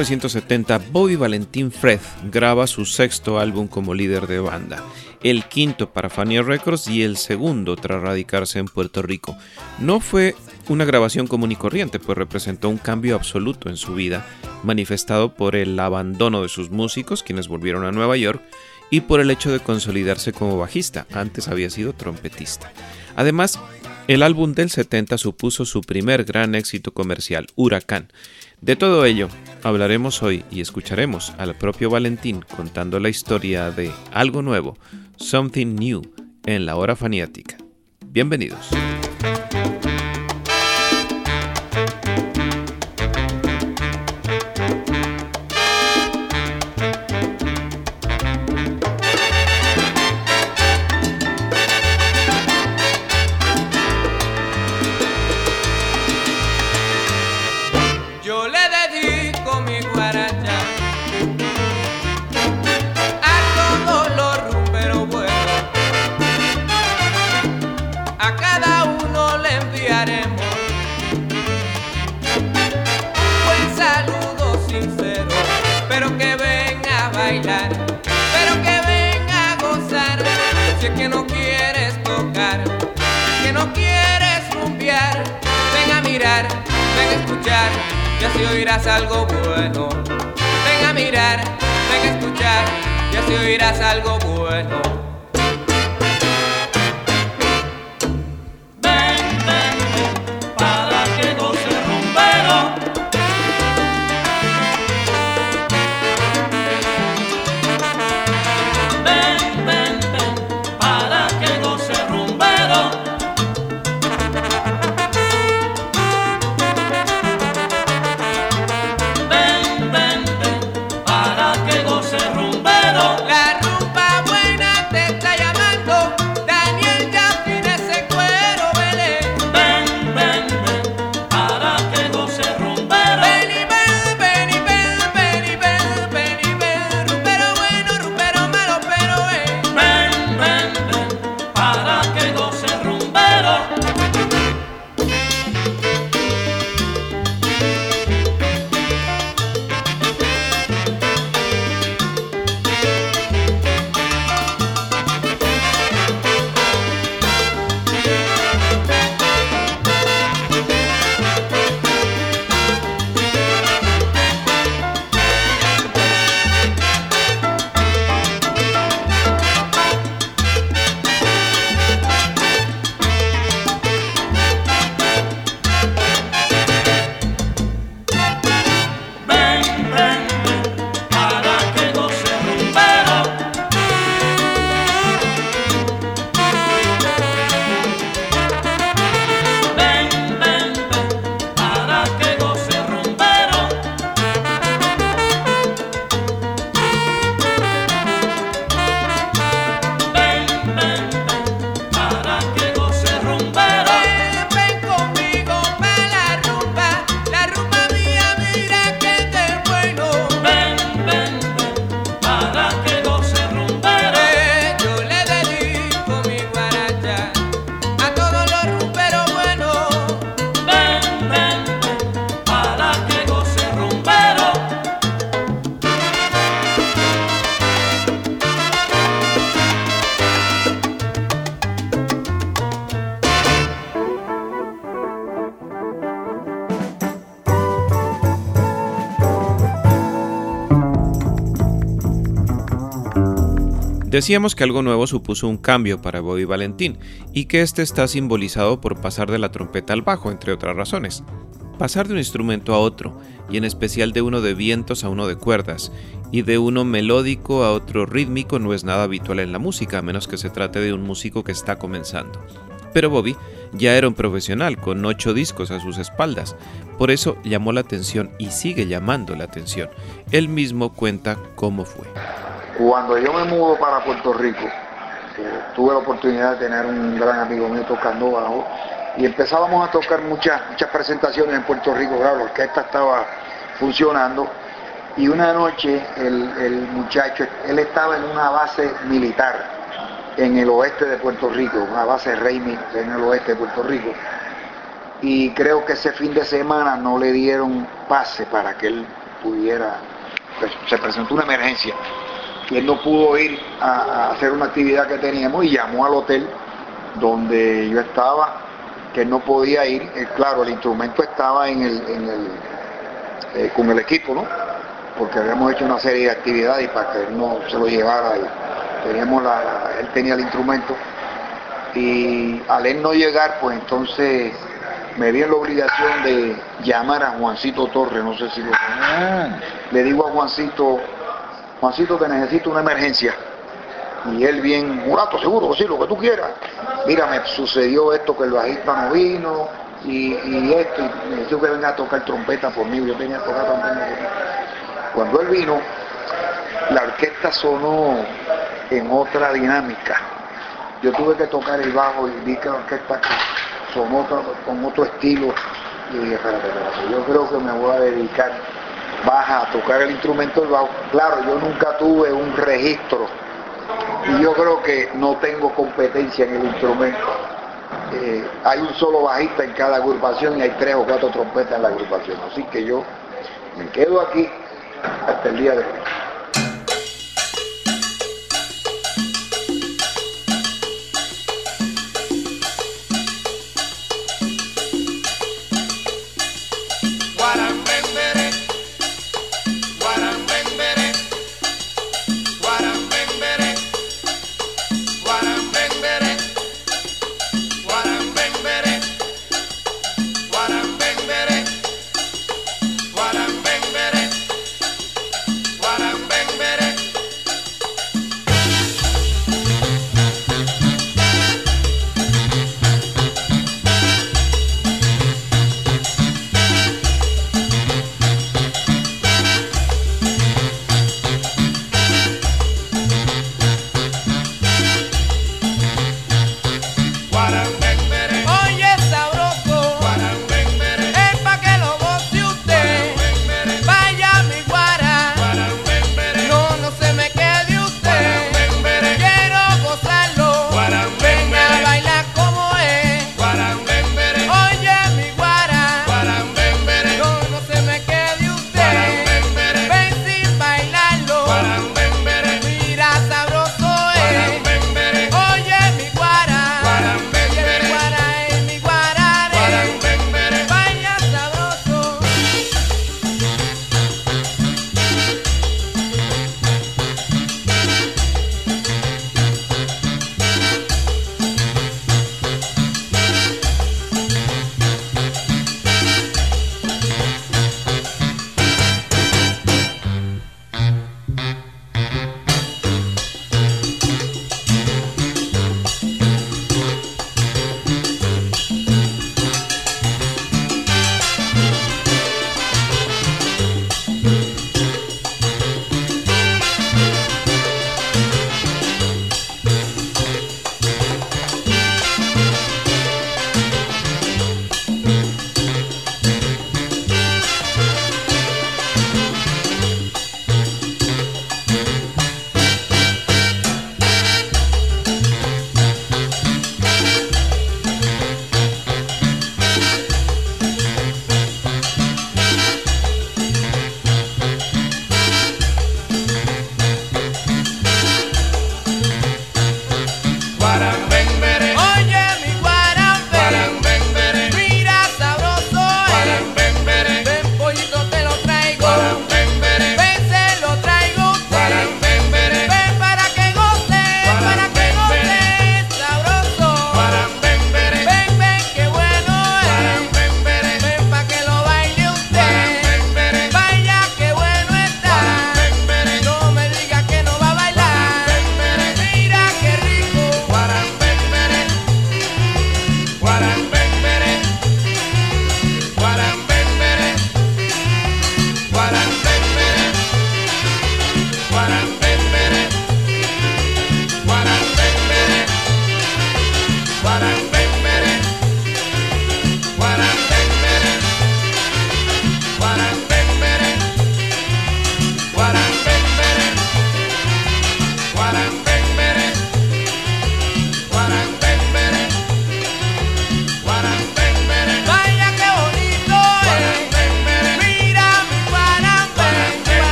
1970, Bobby Valentín Fred graba su sexto álbum como líder de banda, el quinto para Fania Records y el segundo tras radicarse en Puerto Rico. No fue una grabación común y corriente, pues representó un cambio absoluto en su vida, manifestado por el abandono de sus músicos, quienes volvieron a Nueva York, y por el hecho de consolidarse como bajista, antes había sido trompetista. Además, el álbum del 70 supuso su primer gran éxito comercial, Huracán, de todo ello hablaremos hoy y escucharemos al propio Valentín contando la historia de algo nuevo, Something New, en la hora faniática. Bienvenidos. Decíamos que algo nuevo supuso un cambio para Bobby Valentín y que este está simbolizado por pasar de la trompeta al bajo, entre otras razones. Pasar de un instrumento a otro, y en especial de uno de vientos a uno de cuerdas, y de uno melódico a otro rítmico no es nada habitual en la música, a menos que se trate de un músico que está comenzando. Pero Bobby ya era un profesional con ocho discos a sus espaldas, por eso llamó la atención y sigue llamando la atención. Él mismo cuenta cómo fue. Cuando yo me mudo para Puerto Rico, eh, tuve la oportunidad de tener un gran amigo mío tocando bajo y empezábamos a tocar muchas, presentaciones en Puerto Rico, claro, la orquesta estaba funcionando y una noche el, muchacho, él estaba en una base militar en el oeste de Puerto Rico, una base Reimi en el oeste de Puerto Rico. Y creo que ese fin de semana no le dieron pase para que él pudiera, pues, se presentó una emergencia y él no pudo ir a, hacer una actividad que teníamos y llamó al hotel donde yo estaba, que no podía ir, eh, claro, el instrumento estaba en el, en el eh, con el equipo, ¿no? Porque habíamos hecho una serie de actividades y para que él no se lo llevara, teníamos la, él tenía el instrumento. Y al él no llegar, pues entonces me vi en la obligación de llamar a Juancito Torres, no sé si lo ah. Le digo a Juancito, Juancito te necesito una emergencia. Y él bien, mulato, seguro, sí, lo que tú quieras. Mira, me sucedió esto que el bajista no vino, y, esto, y me dijo que venga a tocar trompeta por mí, yo tenía que tocar trompeta Cuando él vino, la orquesta sonó en otra dinámica. Yo tuve que tocar el bajo y vi que la orquesta sonó con otro estilo. Y yo creo que me voy a dedicar baja a tocar el instrumento del bajo. Claro, yo nunca tuve un registro y yo creo que no tengo competencia en el instrumento eh, hay un solo bajista en cada agrupación y hay tres o cuatro trompetas en la agrupación. Así que yo me quedo aquí hasta el día de hoy.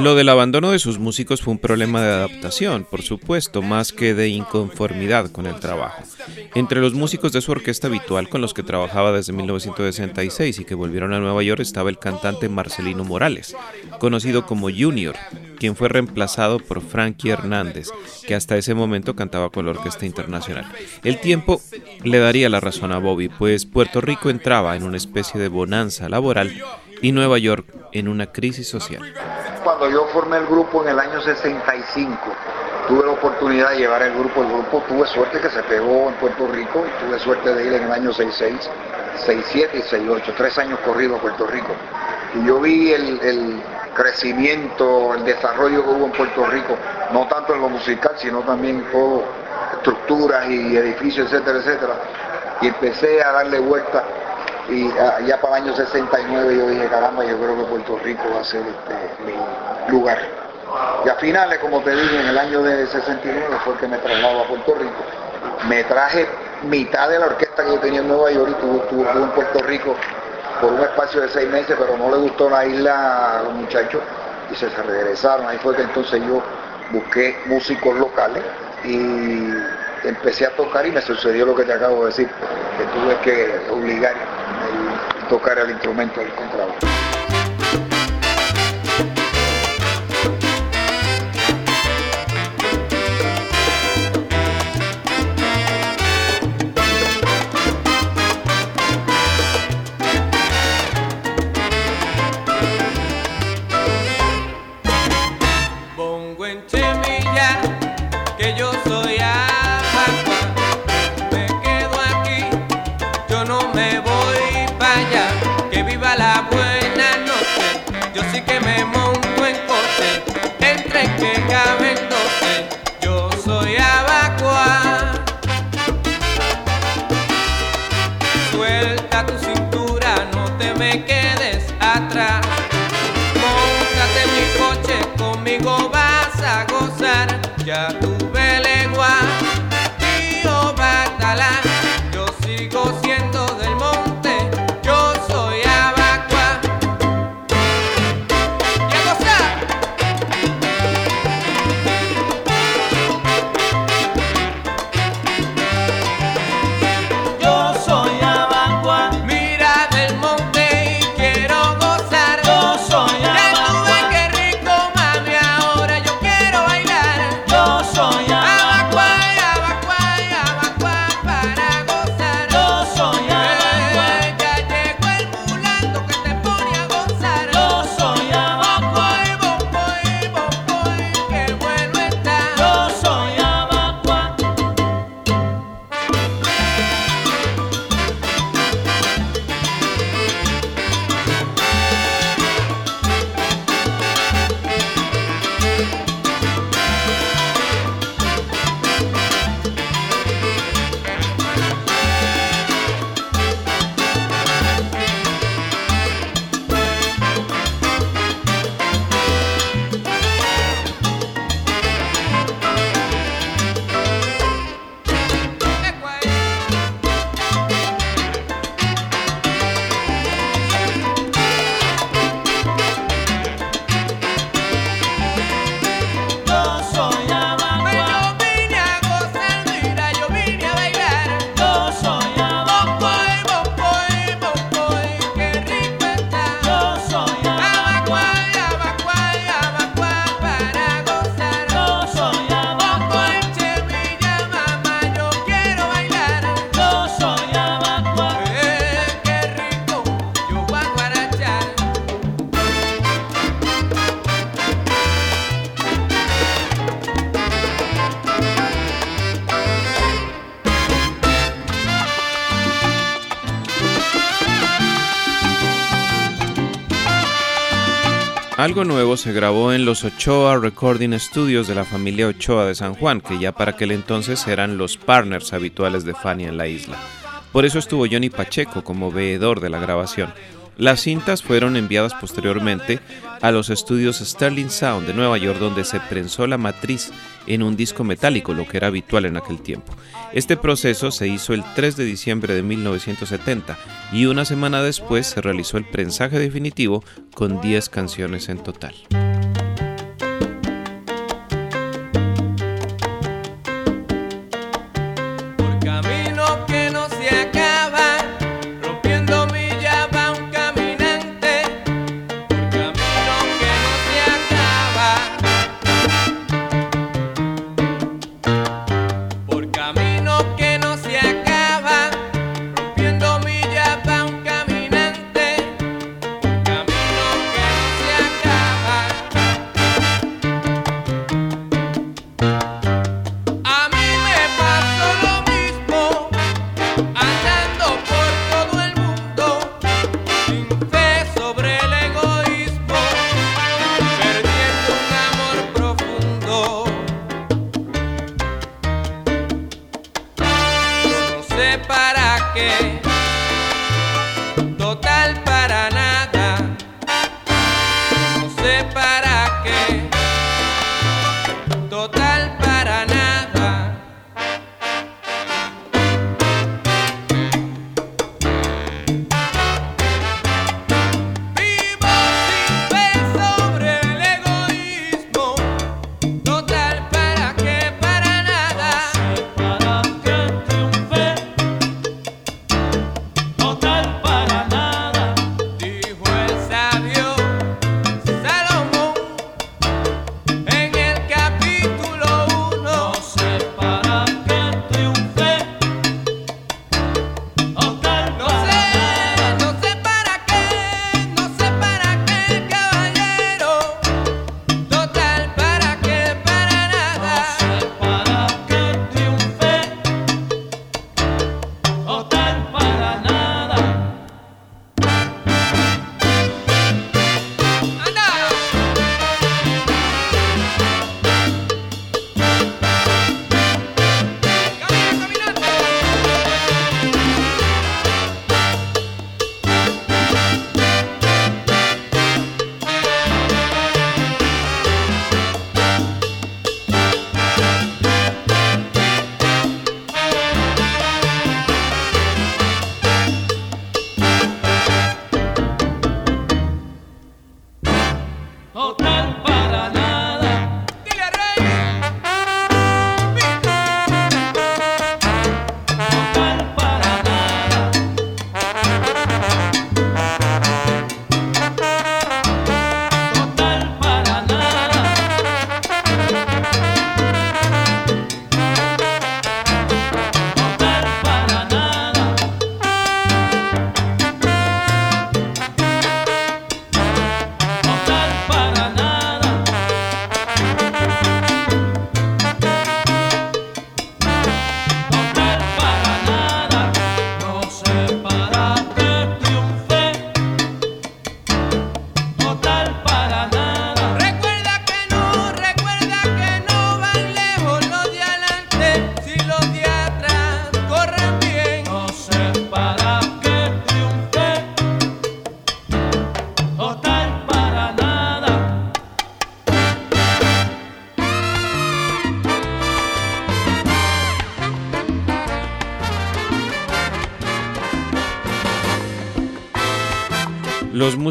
Lo del abandono de sus músicos fue un problema de adaptación, por supuesto, más que de inconformidad con el trabajo. Entre los músicos de su orquesta habitual con los que trabajaba desde 1966 y que volvieron a Nueva York estaba el cantante Marcelino Morales, conocido como Junior, quien fue reemplazado por Frankie Hernández, que hasta ese momento cantaba con la Orquesta Internacional. El tiempo le daría la razón a Bobby, pues Puerto Rico entraba en una especie de bonanza laboral y Nueva York en una crisis social. Cuando yo formé el grupo en el año 65, tuve la oportunidad de llevar el grupo. El grupo tuve suerte que se pegó en Puerto Rico y tuve suerte de ir en el año 66, 67 y 68, tres años corrido a Puerto Rico. Y yo vi el, crecimiento, el desarrollo que hubo en Puerto Rico, no tanto en lo musical, sino también todo, estructuras y edificios, etcétera, etcétera. Y empecé a darle vuelta y ya para el año 69 yo dije, caramba, yo creo que Puerto Rico va a ser este, mi lugar. Y a finales, como te dije, en el año de 69 fue que me trasladó a Puerto Rico. Me traje mitad de la orquesta que yo tenía en Nueva York y estuve en Puerto Rico por un espacio de seis meses, pero no le gustó la isla a los muchachos y se regresaron. Ahí fue que entonces yo busqué músicos locales y empecé a tocar y me sucedió lo que te acabo de decir, que tuve que obligar tocar el instrumento del contrabajo. suelta tu cintura, no te me quedes atrás. Móntate en mi coche conmigo. Algo nuevo se grabó en los Ochoa Recording Studios de la familia Ochoa de San Juan, que ya para aquel entonces eran los partners habituales de Fanny en la isla. Por eso estuvo Johnny Pacheco como veedor de la grabación. Las cintas fueron enviadas posteriormente a los estudios Sterling Sound de Nueva York donde se prensó la matriz en un disco metálico, lo que era habitual en aquel tiempo. Este proceso se hizo el 3 de diciembre de 1970 y una semana después se realizó el prensaje definitivo con 10 canciones en total.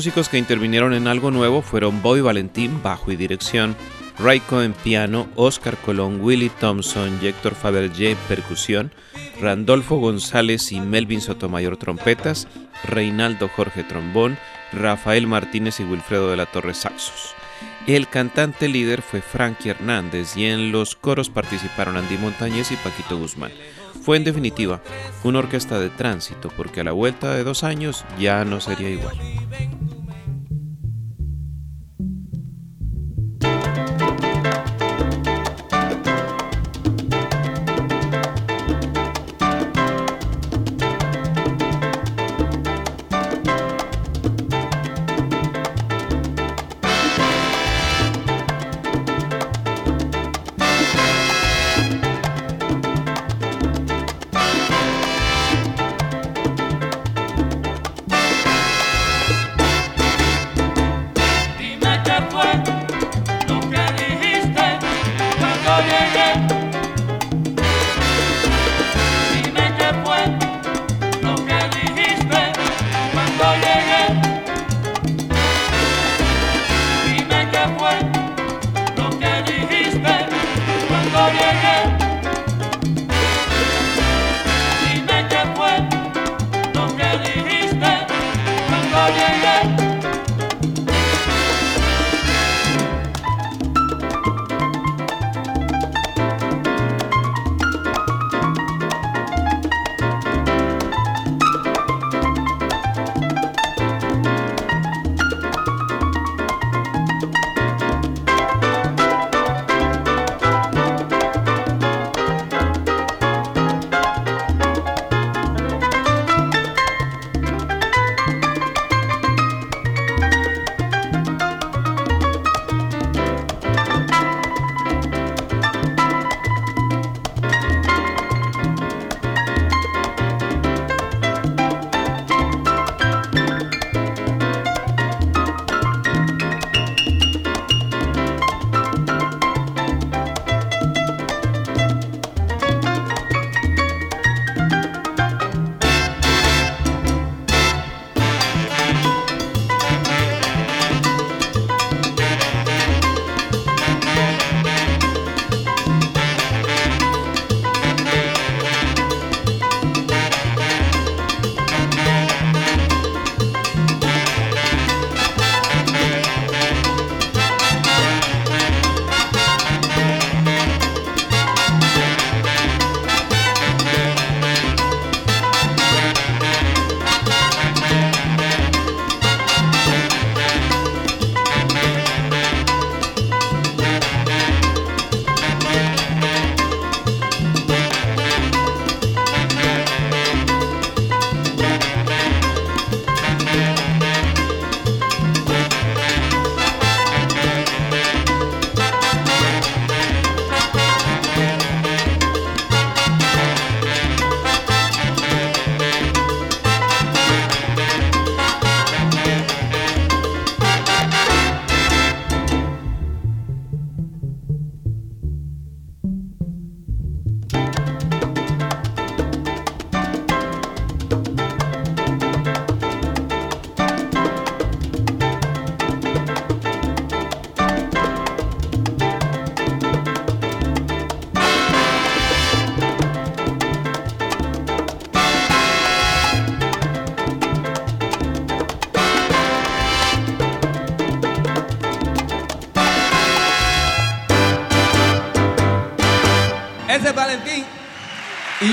Músicos que intervinieron en algo nuevo fueron Bobby Valentín, bajo y dirección, Raiko en piano, Oscar Colón, Willie Thompson Héctor Fabergé percusión, Randolfo González y Melvin Sotomayor trompetas, Reinaldo Jorge trombón, Rafael Martínez y Wilfredo de la Torre saxos. El cantante líder fue Frankie Hernández y en los coros participaron Andy Montañez y Paquito Guzmán. Fue en definitiva una orquesta de tránsito porque a la vuelta de dos años ya no sería igual.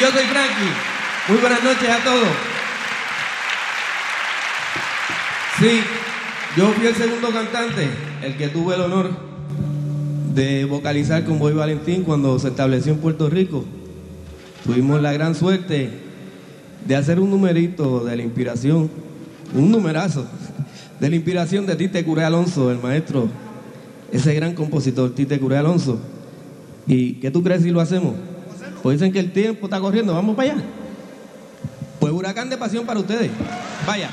Yo soy Frankie. Muy buenas noches a todos. Sí, yo fui el segundo cantante, el que tuve el honor de vocalizar con Boy Valentín cuando se estableció en Puerto Rico. Tuvimos la gran suerte de hacer un numerito de la inspiración, un numerazo, de la inspiración de Tite Curé Alonso, el maestro, ese gran compositor Tite Curé Alonso. ¿Y qué tú crees si lo hacemos? Pues dicen que el tiempo está corriendo, vamos para allá. Pues huracán de pasión para ustedes. Vaya.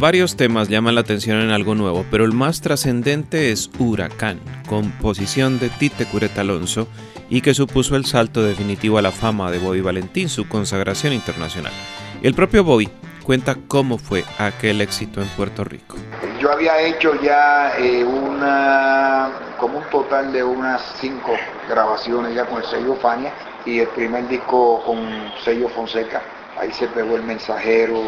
Varios temas llaman la atención en algo nuevo, pero el más trascendente es Huracán, composición de Tite Curet Alonso y que supuso el salto definitivo a la fama de Bobby Valentín, su consagración internacional. El propio Bobby cuenta cómo fue aquel éxito en Puerto Rico. Yo había hecho ya eh, una, como un total de unas cinco grabaciones ya con el sello Fania y el primer disco con sello Fonseca. Ahí se pegó el mensajero,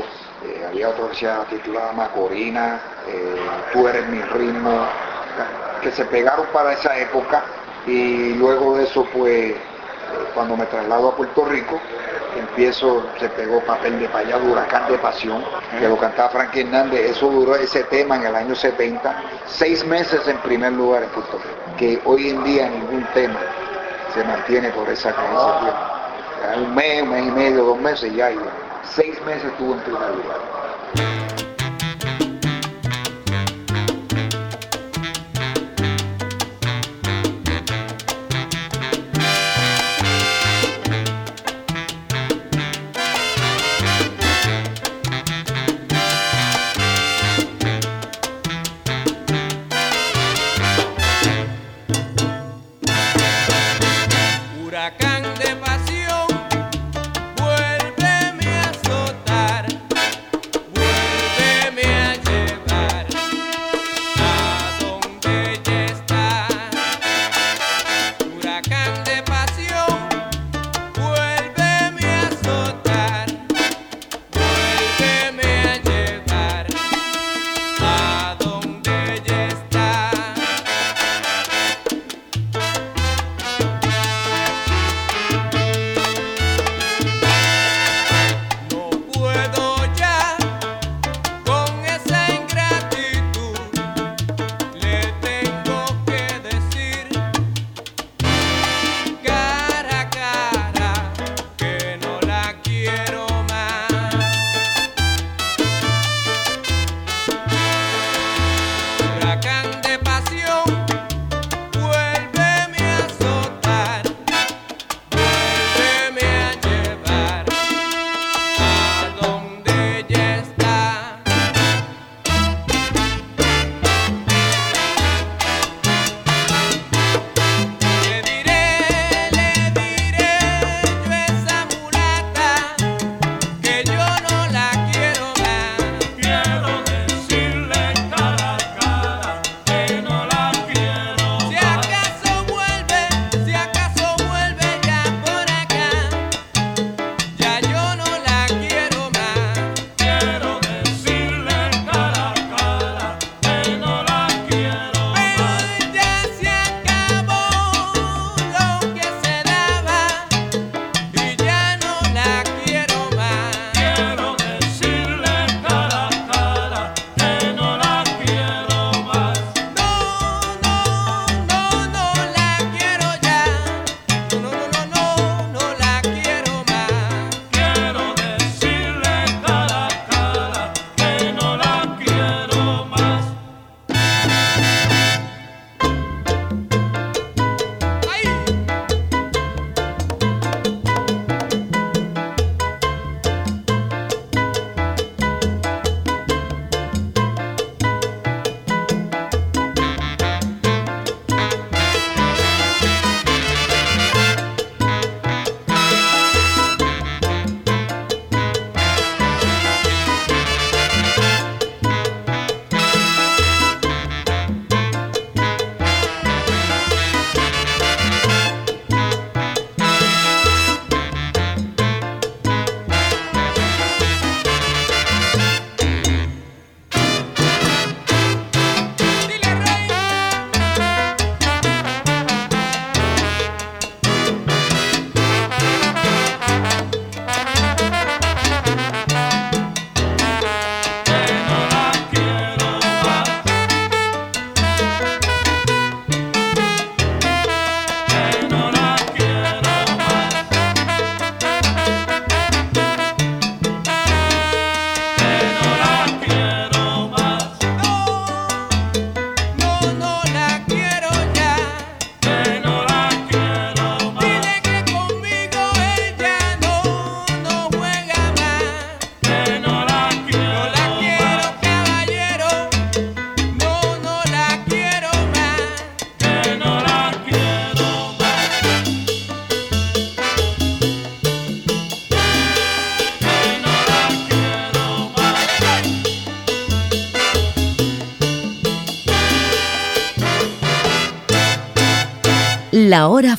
eh, había otra que se titulada Macorina, eh, Tú eres mi ritmo, que se pegaron para esa época y luego de eso pues cuando me traslado a Puerto Rico empiezo, se pegó papel de payado, huracán de pasión, que lo cantaba Frankie Hernández, eso duró ese tema en el año 70, seis meses en primer lugar en Puerto Rico, que hoy en día ningún tema se mantiene por esa creencia. Un mes, un mes y medio, dos meses ya, y seis meses estuvo en primer lugar.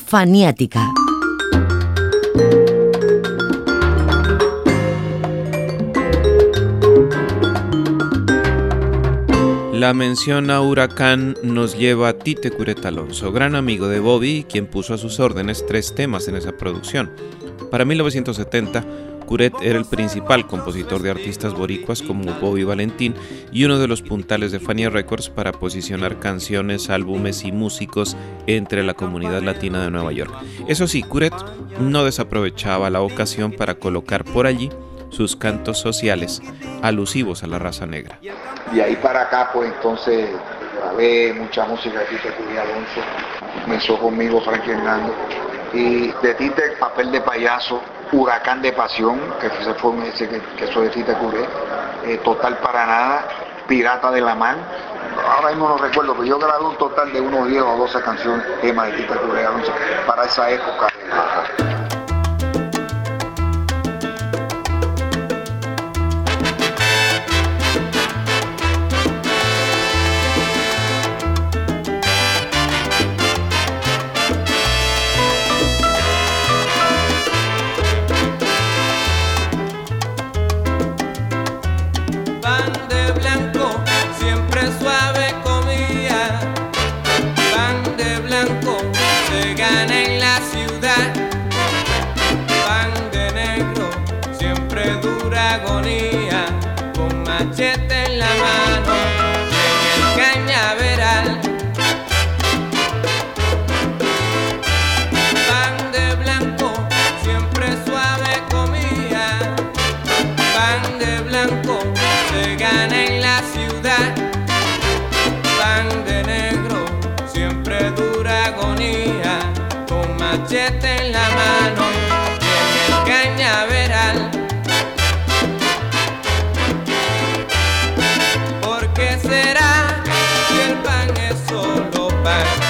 Faniática. La mención a Huracán nos lleva a Tite Curet Alonso, gran amigo de Bobby, quien puso a sus órdenes tres temas en esa producción. Para 1970, Curet era el principal compositor de artistas boricuas como Bobby Valentín y uno de los puntales de Fania Records para posicionar canciones, álbumes y músicos entre la comunidad latina de Nueva York. Eso sí, Curet no desaprovechaba la ocasión para colocar por allí sus cantos sociales alusivos a la raza negra. De ahí para acá, pues entonces grabé mucha música de Tite Curet Alonso, comenzó conmigo Frankie Hernando, y de Tite papel de payaso, Huracán de Pasión, que ese fue ese que, que soy de Tite Curé, eh, Total para Nada, Pirata de la Man. Ahora mismo no recuerdo, pero yo grabé un total de unos 10 o 12 canciones, temas de Tite Curé para esa época. Solo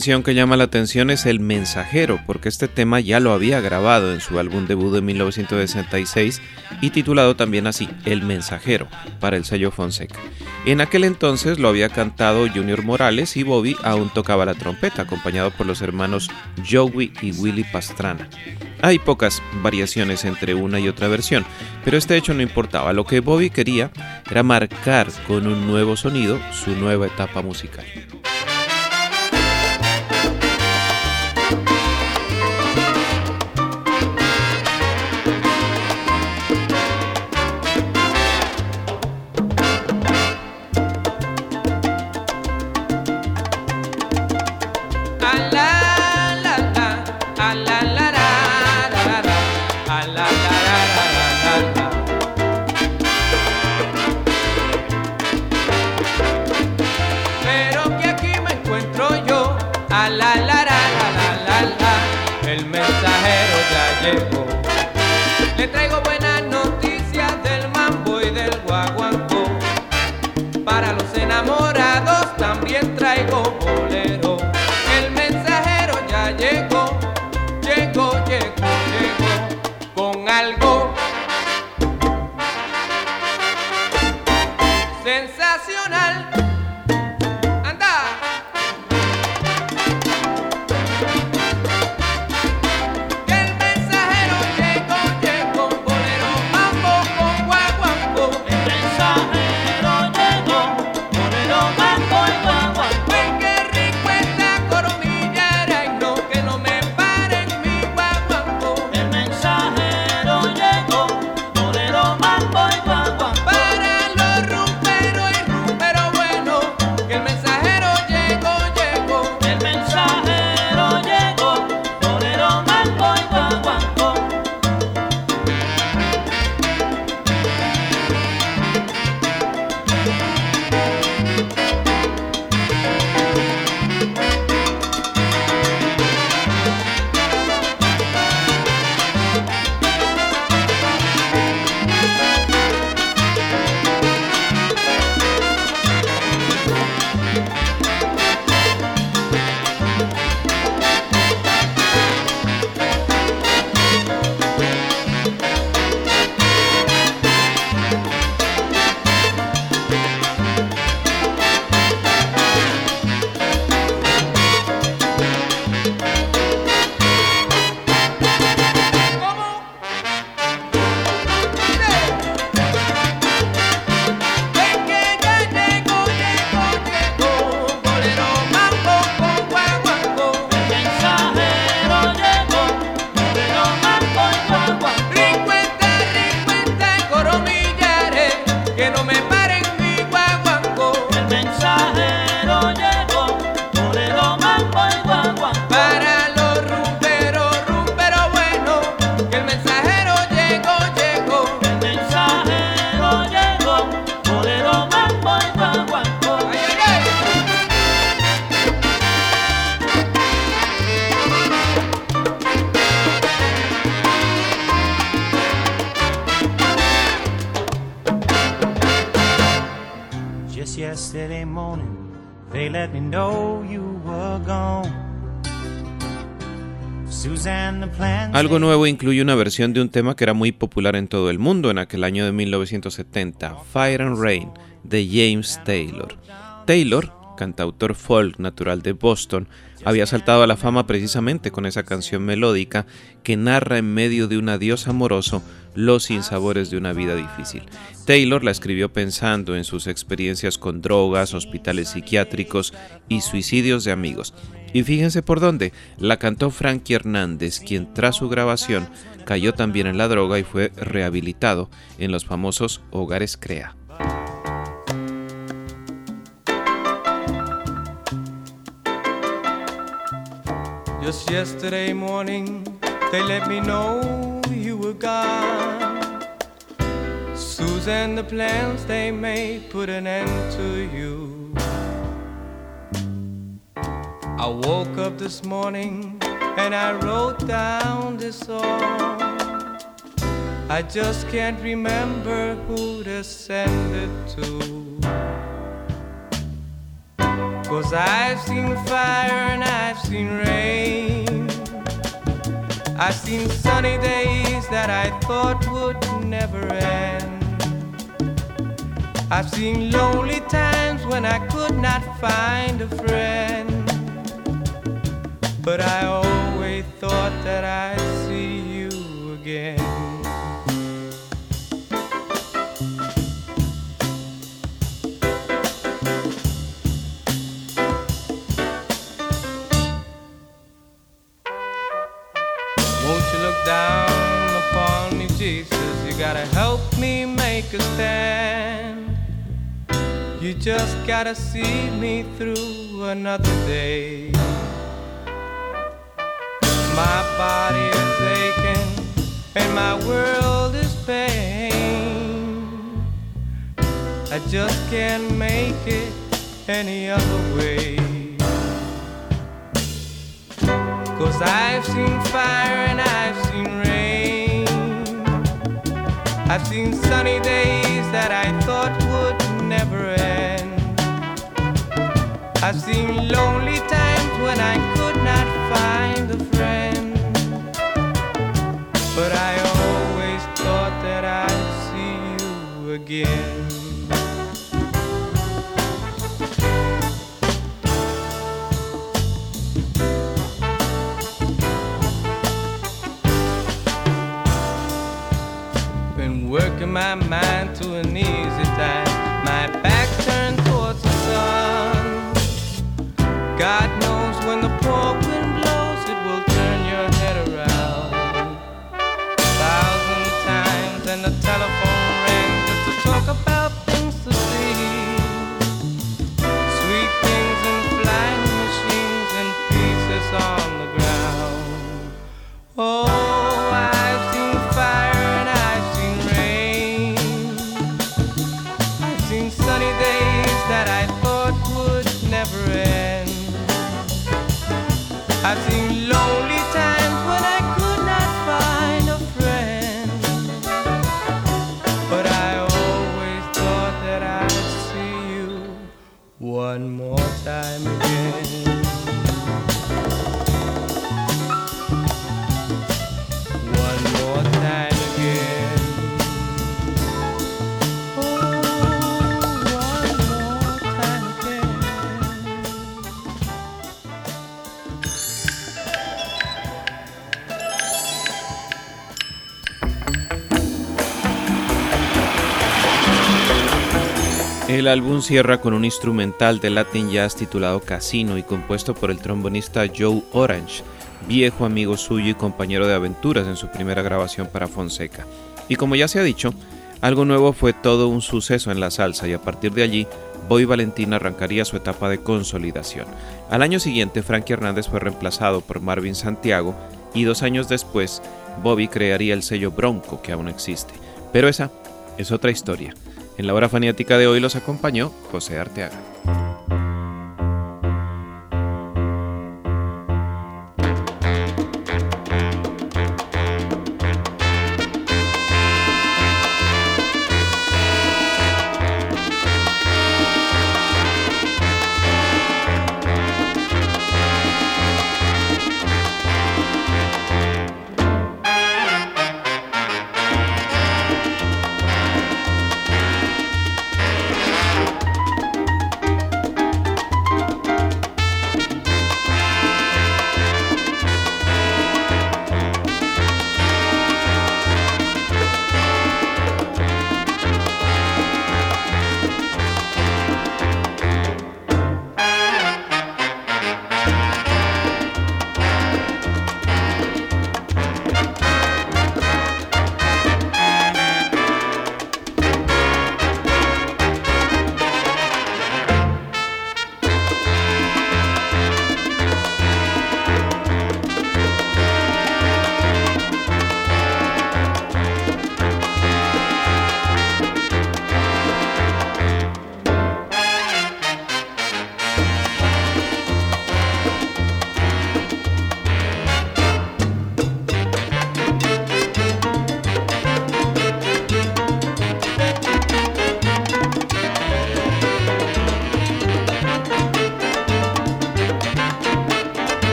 canción que llama la atención es El Mensajero, porque este tema ya lo había grabado en su álbum debut de 1966 y titulado también así, El Mensajero, para el sello Fonseca. En aquel entonces lo había cantado Junior Morales y Bobby aún tocaba la trompeta, acompañado por los hermanos Joey y Willy Pastrana. Hay pocas variaciones entre una y otra versión, pero este hecho no importaba. Lo que Bobby quería era marcar con un nuevo sonido su nueva etapa musical. Incluye una versión de un tema que era muy popular en todo el mundo en aquel año de 1970, Fire and Rain, de James Taylor. Taylor, cantautor folk natural de Boston, había saltado a la fama precisamente con esa canción melódica que narra en medio de un adiós amoroso los sinsabores de una vida difícil. Taylor la escribió pensando en sus experiencias con drogas, hospitales psiquiátricos y suicidios de amigos. Y fíjense por dónde, la cantó Frankie Hernández, quien tras su grabación cayó también en la droga y fue rehabilitado en los famosos hogares CREA. Just yesterday morning, they let me know you were gone. Susan, the plans they made put an end to you. I woke up this morning and I wrote down this song. I just can't remember who to send it to. Cause I've seen fire and I've seen rain. I've seen sunny days that I thought would never end. I've seen lonely times when I could not find a friend. But I always thought that I'd see you again. Won't you look down upon me, Jesus? You gotta help me make a stand. You just gotta see me through another day. My body is aching and my world is pain. I just can't make it any other way. Cause I've seen fire and I've seen rain. I've seen sunny days that I thought would never end. I've seen lonely times when I again. Been working my mind to an easy time. One more time again. El álbum cierra con un instrumental de Latin Jazz titulado Casino y compuesto por el trombonista Joe Orange, viejo amigo suyo y compañero de aventuras en su primera grabación para Fonseca. Y como ya se ha dicho, algo nuevo fue todo un suceso en la salsa y a partir de allí, Bobby Valentín arrancaría su etapa de consolidación. Al año siguiente, Frankie Hernández fue reemplazado por Marvin Santiago y dos años después, Bobby crearía el sello Bronco, que aún existe. Pero esa es otra historia. En la hora faniática de hoy los acompañó José Arteaga.